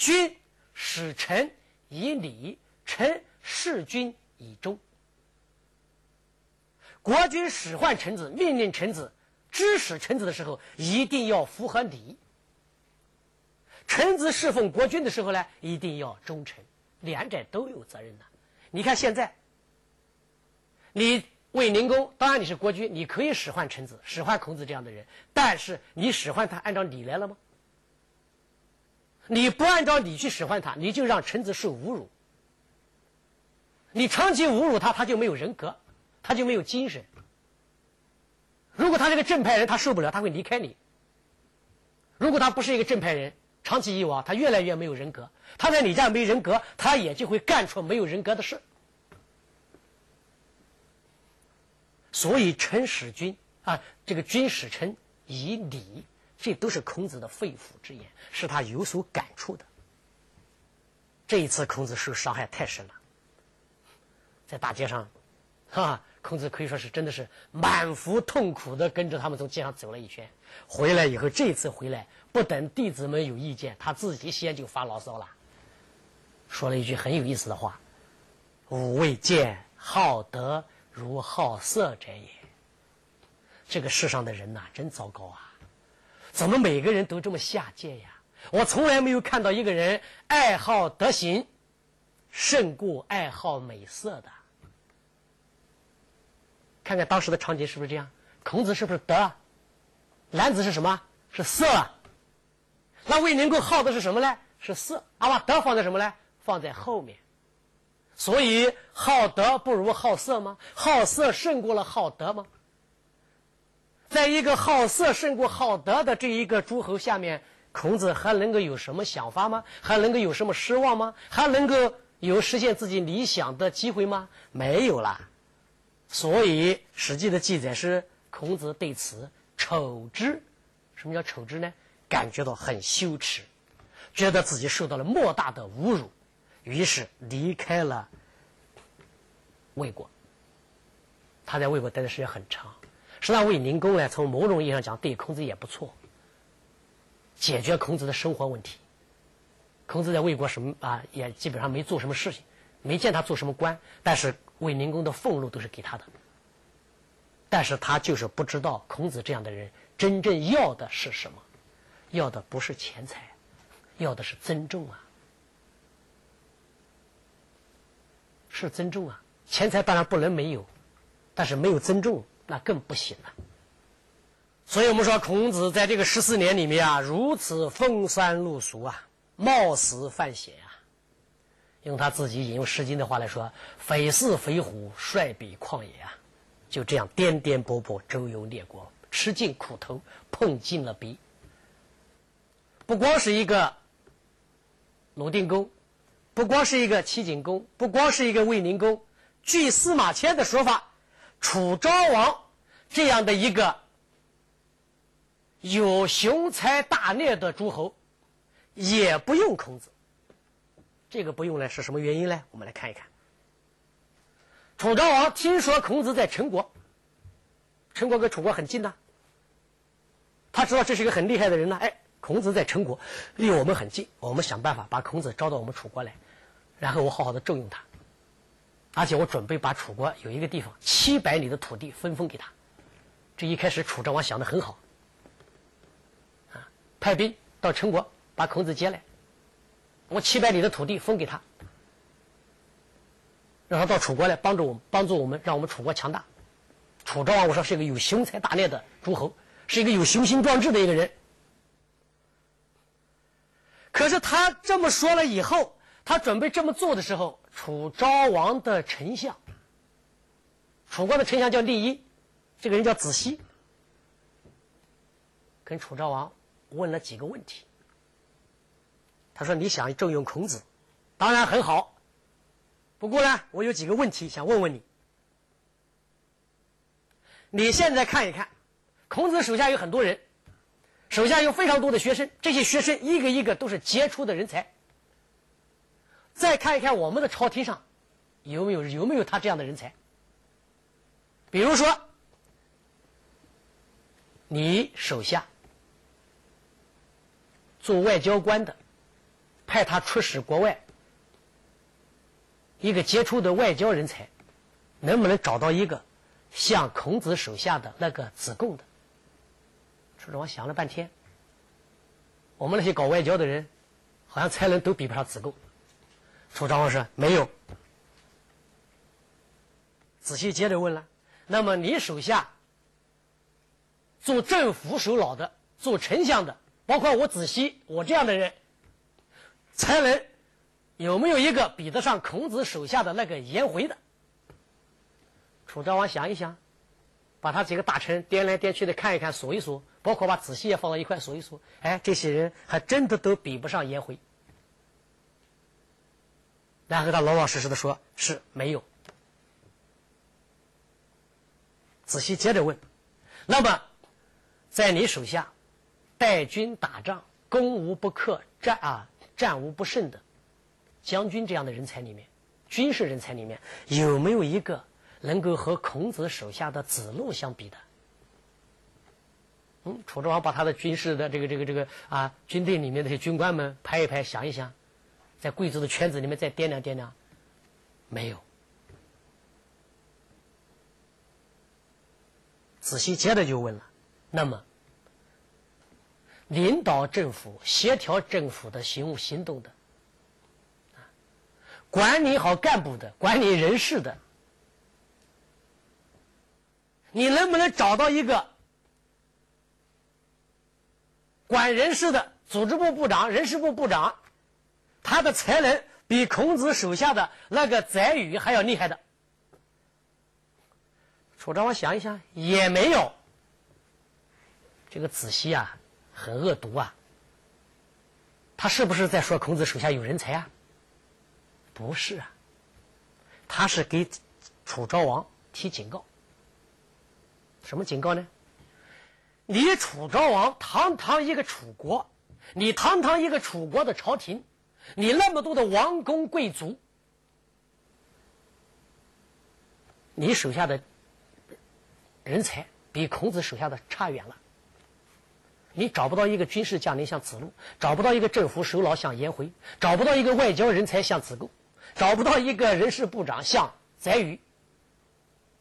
君使臣以礼，臣事君以忠。国君使唤臣子，命令臣子，指使臣子的时候，一定要符合礼。臣子侍奉国君的时候呢，一定要忠诚，两者都有责任的。你看现在，你卫灵公，当然你是国君，你可以使唤臣子，使唤孔子这样的人，但是你使唤他按照礼来了吗？你不按照礼去使唤他，你就让臣子受侮辱。你长期侮辱他，他就没有人格，他就没有精神。如果他是个正派人，他受不了，他会离开你。如果他不是一个正派人，长期以往，他越来越没有人格。他在你这儿没人格，他也就会干出没有人格的事。所以，臣使君啊，这个君使臣以礼，这都是孔子的肺腑之言，是他有所感触的。这一次，孔子受伤害太深了，在大街上，哈，孔子可以说是真的是满腹痛苦的跟着他们从街上走了一圈。回来以后，这次回来。不等弟子们有意见，他自己先就发牢骚了，说了一句很有意思的话：“吾未见好德如好色者也。”这个世上的人呐，真糟糕啊！怎么每个人都这么下贱呀？我从来没有看到一个人爱好德行胜过爱好美色的。看看当时的场景是不是这样？孔子是不是德？男子是什么？是色。那魏灵公好的是什么呢？是色，啊，把德放在什么呢？放在后面。所以好德不如好色吗？好色胜过了好德吗？在一个好色胜过好德的这一个诸侯下面，孔子还能够有什么想法吗？还能够有什么失望吗？还能够有实现自己理想的机会吗？没有了。所以《史记》的记载是孔子对此丑之。什么叫丑之呢？感觉到很羞耻，觉得自己受到了莫大的侮辱，于是离开了魏国。他在魏国待的时间很长，实际上魏灵公呢，从某种意义上讲，对孔子也不错，解决孔子的生活问题。孔子在魏国什么啊，也基本上没做什么事情，没见他做什么官，但是卫灵公的俸禄都是给他的。但是他就是不知道孔子这样的人真正要的是什么。要的不是钱财，要的是尊重啊！是尊重啊！钱财当然不能没有，但是没有尊重那更不行了。所以我们说，孔子在这个十四年里面啊，如此风餐露宿啊，冒死犯险啊。用他自己引用《诗经》的话来说：“非死非虎，率彼旷野啊！”就这样颠颠簸簸周游列国，吃尽苦头，碰尽了壁。不光是一个鲁定公，不光是一个齐景公，不光是一个卫灵公。据司马迁的说法，楚昭王这样的一个有雄才大略的诸侯，也不用孔子。这个不用呢，是什么原因呢？我们来看一看。楚昭王听说孔子在陈国，陈国跟楚国很近呐，他知道这是一个很厉害的人呢，哎。孔子在陈国，离我们很近，我们想办法把孔子招到我们楚国来，然后我好好的重用他，而且我准备把楚国有一个地方七百里的土地分封给他。这一开始楚昭王想的很好，啊，派兵到陈国把孔子接来，我七百里的土地分给他，让他到楚国来帮助我们，帮助我们，让我们楚国强大。楚昭王我说是一个有雄才大略的诸侯，是一个有雄心壮志的一个人。可是他这么说了以后，他准备这么做的时候，楚昭王的丞相，楚国的丞相叫厉一，这个人叫子西，跟楚昭王问了几个问题。他说：“你想重用孔子，当然很好，不过呢，我有几个问题想问问你。你现在看一看，孔子手下有很多人。”手下有非常多的学生，这些学生一个一个都是杰出的人才。再看一看我们的朝廷上，有没有有没有他这样的人才？比如说，你手下做外交官的派他出使国外，一个杰出的外交人才，能不能找到一个像孔子手下的那个子贡的？楚庄王想了半天，我们那些搞外交的人，好像才能都比不上子贡。楚庄王说：“没有。”仔细接着问了：“那么你手下做政府首脑的，做丞相的，包括我子西，我这样的人？”才能有没有一个比得上孔子手下的那个颜回的？楚昭王想一想，把他几个大臣颠来颠去的看一看，数一数，包括把子细也放到一块数一数，哎，这些人还真的都比不上颜回。然后他老老实实的说：“是没有。”仔细接着问：“那么，在你手下带军打仗，攻无不克，战啊？”战无不胜的将军这样的人才里面，军事人才里面有没有一个能够和孔子手下的子路相比的？嗯，楚庄王把他的军事的这个这个这个啊军队里面那些军官们拍一拍，想一想，在贵族的圈子里面再掂量掂量，没有。仔细接着就问了，那么？领导政府、协调政府的行务行动的，管理好干部的、管理人事的，你能不能找到一个管人事的组织部部长、人事部部长，他的才能比孔子手下的那个宰予还要厉害的？楚昭王想一想，也没有。这个子西啊。很恶毒啊！他是不是在说孔子手下有人才啊？不是啊，他是给楚昭王提警告。什么警告呢？你楚昭王堂堂一个楚国，你堂堂一个楚国的朝廷，你那么多的王公贵族，你手下的人才比孔子手下的差远了。你找不到一个军事将领像子路，找不到一个政府首脑像颜回，找不到一个外交人才像子贡，找不到一个人事部长像宰予。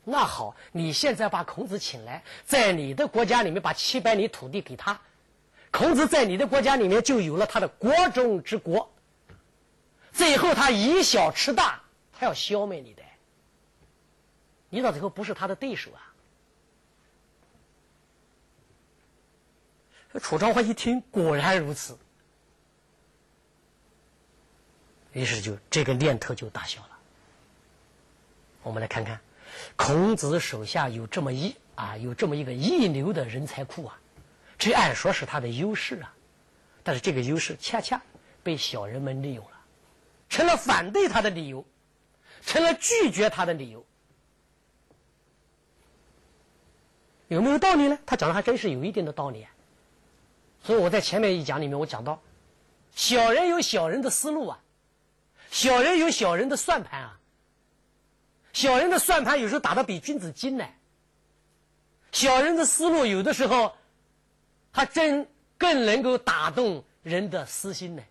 那好，你现在把孔子请来，在你的国家里面把七百里土地给他，孔子在你的国家里面就有了他的国中之国。最后他以小吃大，他要消灭你的，你到最后不是他的对手啊。楚昭王一听，果然如此，于是就这个念头就打消了。我们来看看，孔子手下有这么一啊，有这么一个一流的人才库啊，这按说是他的优势啊，但是这个优势恰恰被小人们利用了，成了反对他的理由，成了拒绝他的理由。有没有道理呢？他讲的还真是有一定的道理啊。所以我在前面一讲里面，我讲到，小人有小人的思路啊，小人有小人的算盘啊，小人的算盘有时候打的比君子精呢，小人的思路有的时候，还真更能够打动人的私心呢。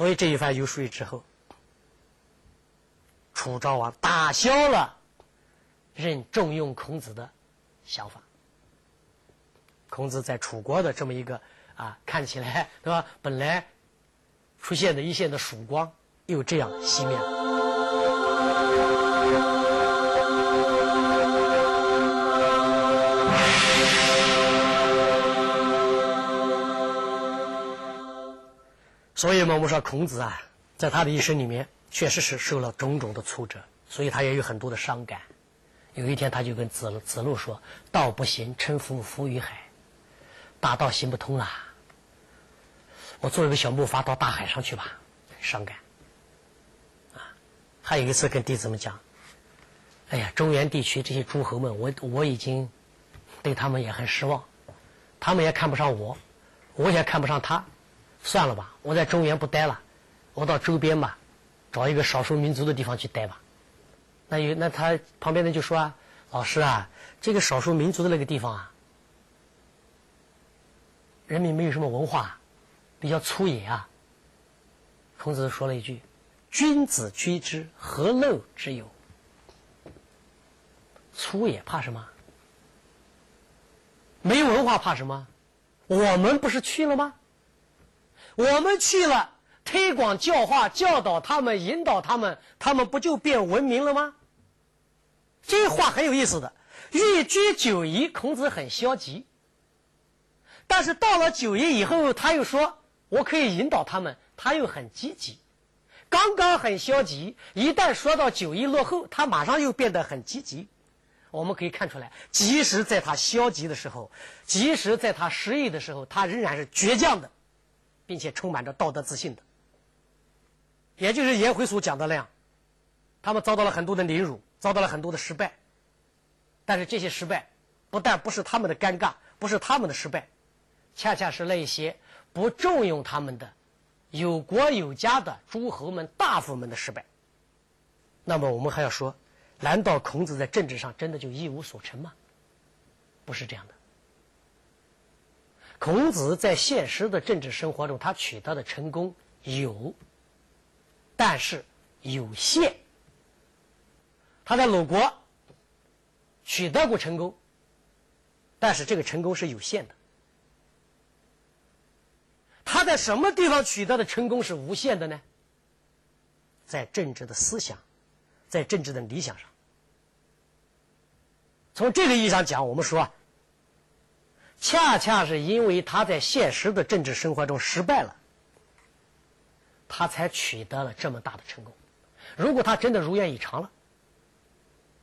所以这一番游说之后，楚昭王打消了任重用孔子的想法。孔子在楚国的这么一个啊，看起来对吧？本来出现的一线的曙光，又这样熄灭了。所以嘛，我们说孔子啊，在他的一生里面，确实是受了种种的挫折，所以他也有很多的伤感。有一天，他就跟子路子路说：“道不行，称夫浮于海。”大道行不通了，我做一个小木筏到大海上去吧，伤感。啊，还有一次跟弟子们讲，哎呀，中原地区这些诸侯们，我我已经对他们也很失望，他们也看不上我，我也看不上他，算了吧，我在中原不待了，我到周边吧，找一个少数民族的地方去待吧。那有那他旁边的就说啊，老师啊，这个少数民族的那个地方啊。人民没有什么文化，比较粗野啊。孔子说了一句：“君子居之，何陋之有？”粗野怕什么？没文化怕什么？我们不是去了吗？我们去了，推广教化，教导他们，引导他们，他们不就变文明了吗？这话很有意思的。欲居九夷，孔子很消极。但是到了九夷以后，他又说：“我可以引导他们。”他又很积极。刚刚很消极，一旦说到九夷落后，他马上又变得很积极。我们可以看出来，即使在他消极的时候，即使在他失意的时候，他仍然是倔强的，并且充满着道德自信的。也就是颜回所讲的那样，他们遭到了很多的凌辱，遭到了很多的失败。但是这些失败，不但不是他们的尴尬，不是他们的失败，恰恰是那些不重用他们的有国有家的诸侯们、大夫们的失败。那么我们还要说。难道孔子在政治上真的就一无所成吗？不是这样的。孔子在现实的政治生活中，他取得的成功有，但是有限。他在鲁国取得过成功，但是这个成功是有限的。他在什么地方取得的成功是无限的呢？在政治的思想，在政治的理想上。从这个意义上讲，我们说啊，恰恰是因为他在现实的政治生活中失败了，他才取得了这么大的成功。如果他真的如愿以偿了，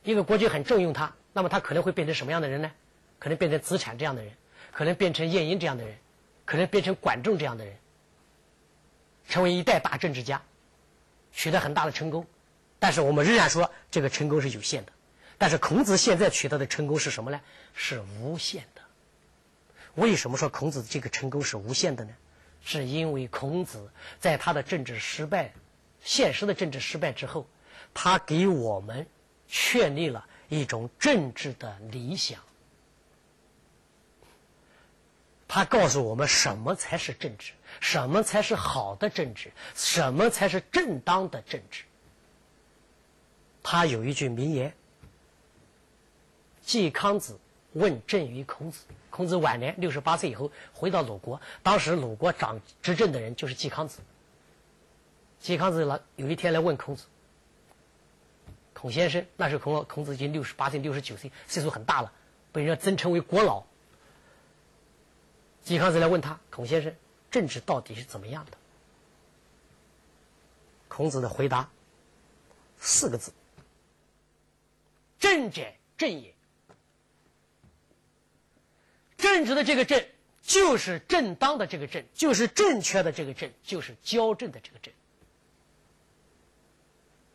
一个国君很重用他，那么他可能会变成什么样的人呢？可能变成子产这样的人，可能变成晏婴这样的人，可能变成管仲这样的人，成为一代大政治家，取得很大的成功。但是我们仍然说，这个成功是有限的。但是孔子现在取得的成功是什么呢？是无限的。为什么说孔子这个成功是无限的呢？是因为孔子在他的政治失败、现实的政治失败之后，他给我们确立了一种政治的理想。他告诉我们什么才是政治，什么才是好的政治，什么才是正当的政治。他有一句名言。季康子问政于孔子，孔子晚年六十八岁以后回到鲁国，当时鲁国掌执政的人就是季康子。季康子来有一天来问孔子，孔先生，那时候孔孔子已经六十八岁、六十九岁，岁数很大了，被人尊称为国老。季康子来问他，孔先生，政治到底是怎么样的？孔子的回答四个字：政者，正也。政治的这个正，就是正当的这个正，就是正确的这个正，就是交正的这个正。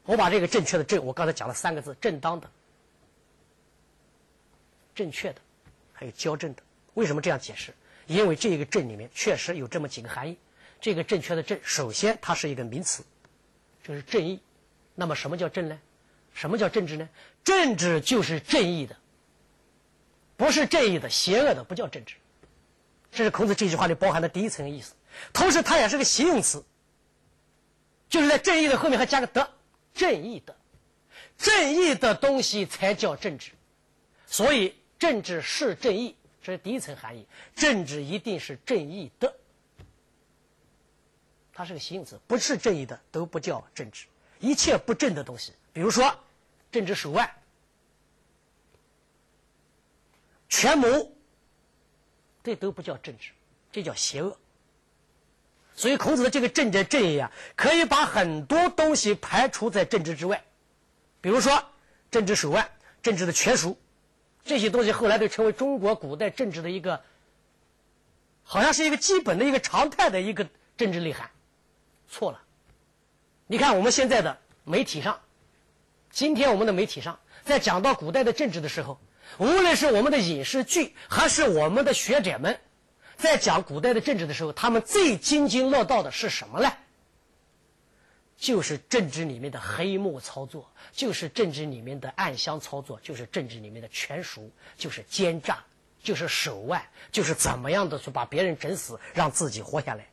我把这个正确的正，我刚才讲了三个字：正当的、正确的，还有交正的。为什么这样解释？因为这个正里面确实有这么几个含义。这个正确的正，首先它是一个名词，就是正义。那么什么叫正呢？什么叫政治呢？政治就是正义的。不是正义的，邪恶的不叫政治。这是孔子这句话里包含的第一层意思。同时，它也是个形容词，就是在正义的后面还加个德，正义的，正义的东西才叫政治。所以，政治是正义，这是第一层含义。政治一定是正义的，它是个形容词，不是正义的都不叫政治。一切不正的东西，比如说政治手腕。权谋，这都不叫政治，这叫邪恶。所以孔子的这个政治正义啊，可以把很多东西排除在政治之外。比如说政治手腕、政治的权术，这些东西后来都成为中国古代政治的一个，好像是一个基本的一个常态的一个政治内涵。错了，你看我们现在的媒体上，今天我们的媒体上，在讲到古代的政治的时候。无论是我们的影视剧，还是我们的学者们，在讲古代的政治的时候，他们最津津乐道的是什么呢？就是政治里面的黑幕操作，就是政治里面的暗箱操作，就是政治里面的权术，就是奸诈，就是手腕，就是怎么样的去把别人整死，让自己活下来。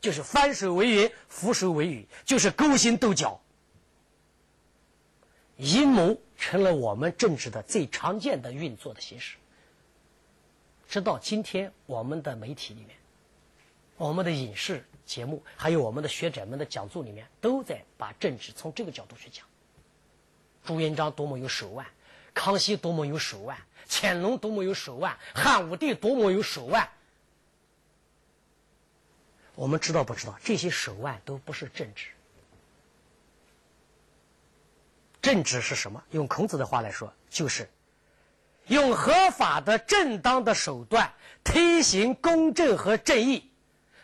就是翻手为云，覆手为雨，就是勾心斗角。阴谋成了我们政治的最常见的运作的形式。直到今天，我们的媒体里面，我们的影视节目，还有我们的学者们的讲座里面，都在把政治从这个角度去讲。朱元璋多么有手腕，康熙多么有手腕，乾隆多么有手腕，汉武帝多么有手腕。我们知道不知道？这些手腕都不是政治。政治是什么？用孔子的话来说，就是用合法的、正当的手段推行公正和正义，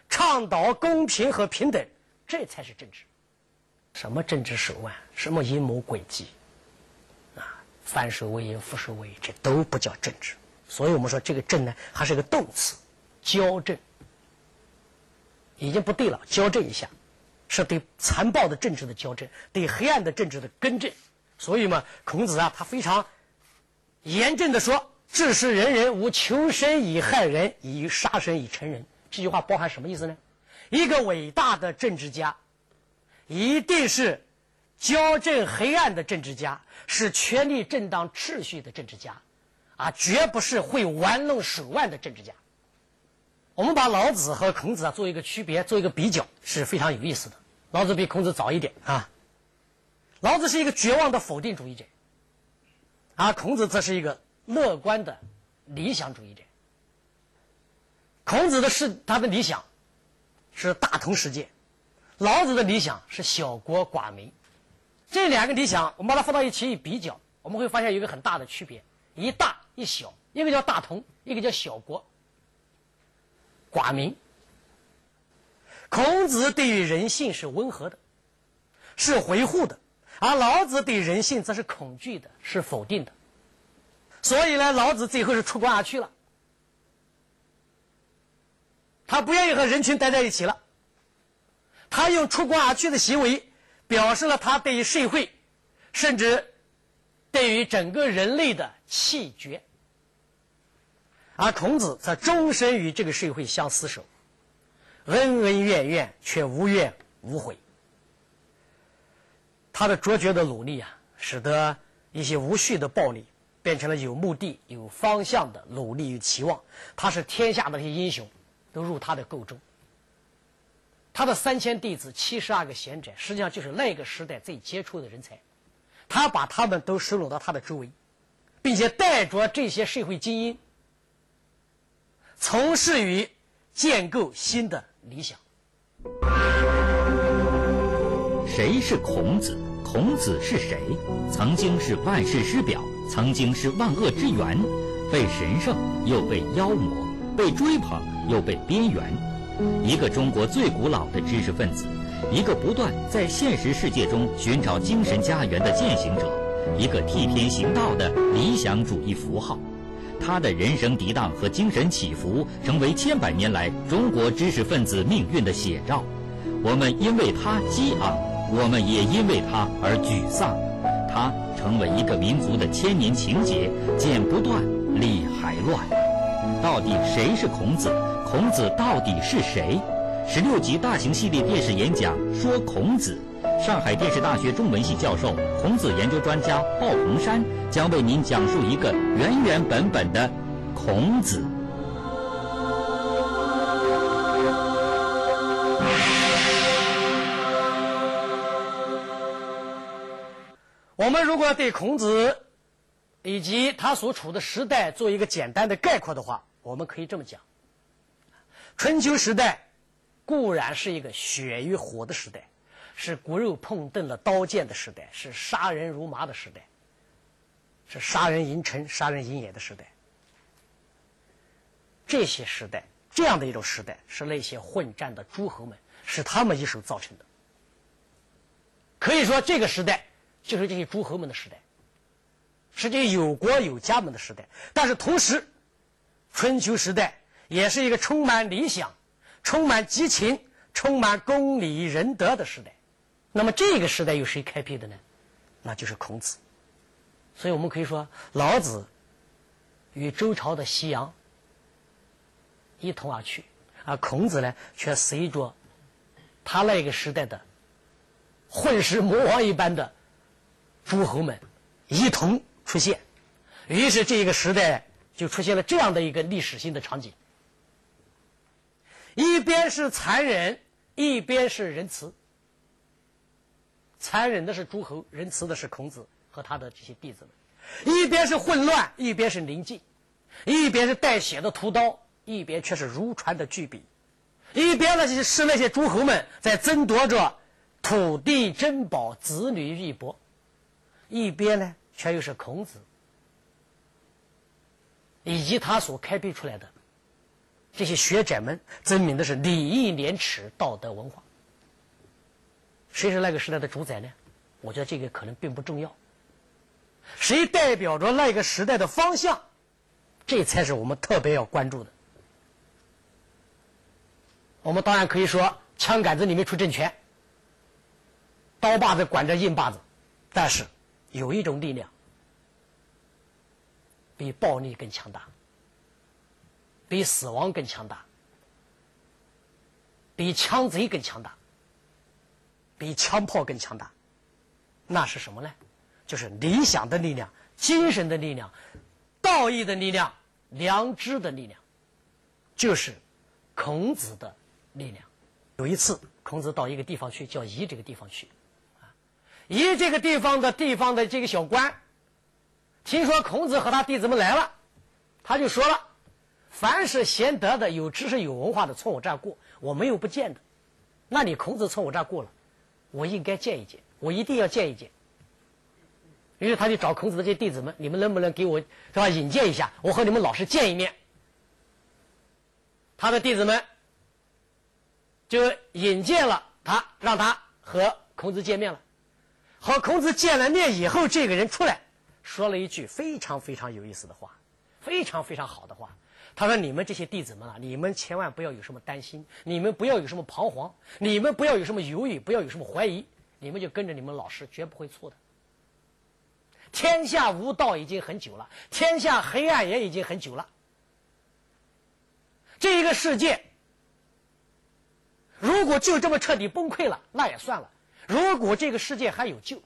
倡导公平和平等，这才是政治。什么政治手腕？什么阴谋诡计？啊，翻手为云，覆手为雨，这都不叫政治。所以我们说，这个“正”呢，还是个动词，矫正。已经不对了，矫正一下，是对残暴的政治的矫正，对黑暗的政治的更正。所以嘛，孔子啊，他非常严正的说：“治世仁人无求生以害人，以杀生以成仁。”这句话包含什么意思呢？一个伟大的政治家，一定是矫正黑暗的政治家，是权力正当秩序的政治家，啊，绝不是会玩弄手腕的政治家。我们把老子和孔子啊做一个区别，做一个比较是非常有意思的。老子比孔子早一点啊，老子是一个绝望的否定主义者，而孔子则是一个乐观的理想主义者。孔子的是他的理想是大同世界，老子的理想是小国寡民。这两个理想，我们把它放到一起一比较，我们会发现有一个很大的区别：一大一小，一个叫大同，一个叫小国。寡民，孔子对于人性是温和的，是维护的，而老子对人性则是恐惧的，是否定的。所以呢，老子最后是出关而去了，他不愿意和人群待在一起了，他用出关而去的行为，表示了他对于社会，甚至对于整个人类的弃绝。而孔子则终身与这个社会相厮守，恩恩怨怨却无怨无悔。他的卓绝的努力啊，使得一些无序的暴力变成了有目的、有方向的努力与期望。他是天下的那些英雄都入他的构中。他的三千弟子、七十二个贤者，实际上就是那个时代最杰出的人才。他把他们都收拢到他的周围，并且带着这些社会精英。从事于建构新的理想。谁是孔子？孔子是谁？曾经是万世师表，曾经是万恶之源，被神圣又被妖魔，被追捧又被边缘。一个中国最古老的知识分子，一个不断在现实世界中寻找精神家园的践行者，一个替天行道的理想主义符号。他的人生涤荡和精神起伏，成为千百年来中国知识分子命运的写照。我们因为他激昂，我们也因为他而沮丧。他成为一个民族的千年情结，剪不断，理还乱。到底谁是孔子？孔子到底是谁？十六集大型系列电视演讲说孔子。上海电视大学中文系教授、孔子研究专家鲍鹏山将为您讲述一个原原本本的孔子。我们如果对孔子以及他所处的时代做一个简单的概括的话，我们可以这么讲：春秋时代固然是一个血与火的时代。是骨肉碰钝了刀剑的时代，是杀人如麻的时代，是杀人淫臣、杀人淫野的时代。这些时代，这样的一种时代，是那些混战的诸侯们，是他们一手造成的。可以说，这个时代就是这些诸侯们的时代，是这有国有家们的时代。但是同时，春秋时代也是一个充满理想、充满激情、充满公理仁德的时代。那么这个时代由谁开辟的呢？那就是孔子。所以我们可以说，老子与周朝的夕阳一同而去，而孔子呢，却随着他那个时代的混世魔王一般的诸侯们一同出现，于是这个时代就出现了这样的一个历史性的场景：一边是残忍，一边是仁慈。残忍的是诸侯，仁慈的是孔子和他的这些弟子们；一边是混乱，一边是宁静；一边是带血的屠刀，一边却是如传的巨笔；一边呢是那些诸侯们在争夺着土地珍宝、子女玉帛；一边呢却又是孔子以及他所开辟出来的这些学者们，证明的是礼义廉耻、道德文化。谁是那个时代的主宰呢？我觉得这个可能并不重要。谁代表着那个时代的方向，这才是我们特别要关注的。我们当然可以说，枪杆子里面出政权，刀把子管着硬把子，但是有一种力量比暴力更强大，比死亡更强大，比枪贼更强大。比枪炮更强大，那是什么呢？就是理想的力量、精神的力量、道义的力量、良知的力量，就是孔子的力量。有一次，孔子到一个地方去，叫夷这个地方去，啊，夷这个地方的地方的这个小官，听说孔子和他弟子们来了，他就说了：“凡是贤德的、有知识、有文化的，从我这儿过，我没有不见的。那你孔子从我这儿过了。”我应该见一见，我一定要见一见。于是他就找孔子的这些弟子们：“你们能不能给我是吧引荐一下？我和你们老师见一面。”他的弟子们就引荐了他，让他和孔子见面了。和孔子见了面以后，这个人出来说了一句非常非常有意思的话，非常非常好的话。他说：“你们这些弟子们啊，你们千万不要有什么担心，你们不要有什么彷徨，你们不要有什么犹豫，不要有什么怀疑，你们就跟着你们老师，绝不会错的。天下无道已经很久了，天下黑暗也已经很久了。这一个世界，如果就这么彻底崩溃了，那也算了；如果这个世界还有救，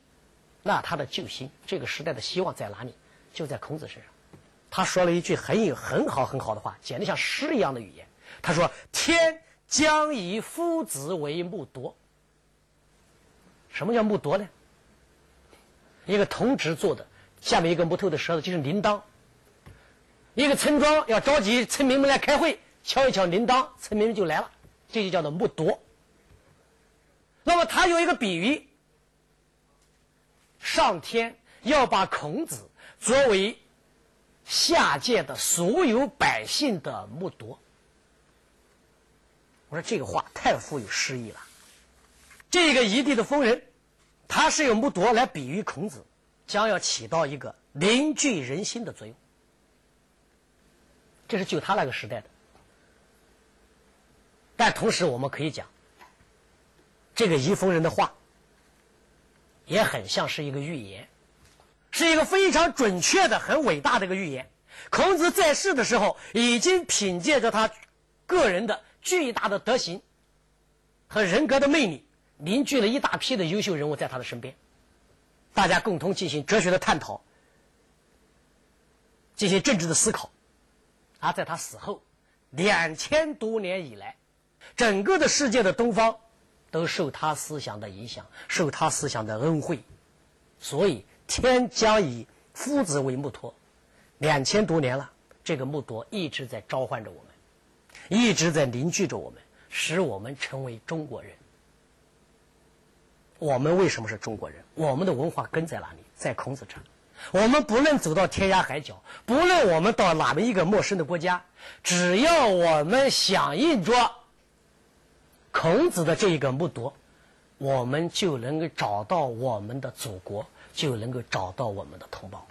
那他的救星，这个时代的希望在哪里？就在孔子身上。”他说了一句很有很好很好的话，简直像诗一样的语言。他说：“天将以夫子为木铎。”什么叫木铎呢？一个铜纸做的，下面一个木头的舌头，就是铃铛。一个村庄要召集村民们来开会，敲一敲铃铛，村民们就来了，这就叫做木铎。那么他有一个比喻：上天要把孔子作为。下界的所有百姓的木铎，我说这个话太富有诗意了。这个一地的疯人，他是用木铎来比喻孔子，将要起到一个凝聚人心的作用。这是就他那个时代的，但同时我们可以讲，这个夷风人的话，也很像是一个预言。是一个非常准确的、很伟大的一个预言。孔子在世的时候，已经凭借着他个人的巨大的德行和人格的魅力，凝聚了一大批的优秀人物在他的身边，大家共同进行哲学的探讨，进行政治的思考。而在他死后两千多年以来，整个的世界的东方都受他思想的影响，受他思想的恩惠，所以。天将以夫子为木托，两千多年了，这个木铎一直在召唤着我们，一直在凝聚着我们，使我们成为中国人。我们为什么是中国人？我们的文化根在哪里？在孔子这儿。我们不论走到天涯海角，不论我们到哪么一个陌生的国家，只要我们响应着孔子的这一个木铎，我们就能够找到我们的祖国。就能够找到我们的同胞。